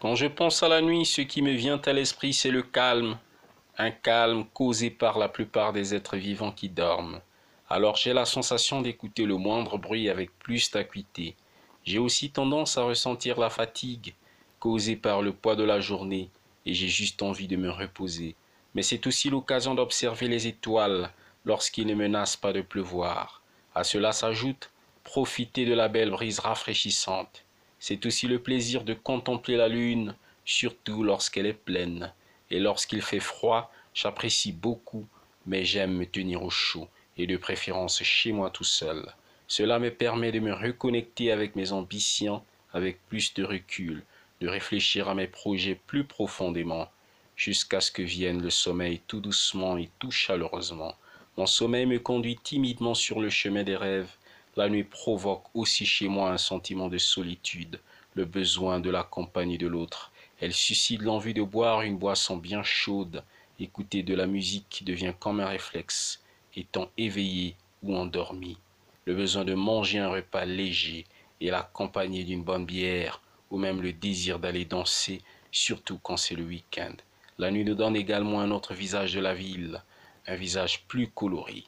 Quand je pense à la nuit, ce qui me vient à l'esprit, c'est le calme, un calme causé par la plupart des êtres vivants qui dorment. Alors j'ai la sensation d'écouter le moindre bruit avec plus d'acuité. J'ai aussi tendance à ressentir la fatigue causée par le poids de la journée et j'ai juste envie de me reposer. Mais c'est aussi l'occasion d'observer les étoiles lorsqu'il ne menace pas de pleuvoir. À cela s'ajoute profiter de la belle brise rafraîchissante. C'est aussi le plaisir de contempler la lune, surtout lorsqu'elle est pleine. Et lorsqu'il fait froid, j'apprécie beaucoup, mais j'aime me tenir au chaud, et de préférence chez moi tout seul. Cela me permet de me reconnecter avec mes ambitions avec plus de recul, de réfléchir à mes projets plus profondément, jusqu'à ce que vienne le sommeil tout doucement et tout chaleureusement. Mon sommeil me conduit timidement sur le chemin des rêves. La nuit provoque aussi chez moi un sentiment de solitude, le besoin de la compagnie de l'autre. Elle suscite l'envie de boire une boisson bien chaude. Écouter de la musique devient comme un réflexe, étant éveillé ou endormi. Le besoin de manger un repas léger et l'accompagner d'une bonne bière, ou même le désir d'aller danser, surtout quand c'est le week-end. La nuit nous donne également un autre visage de la ville, un visage plus coloré.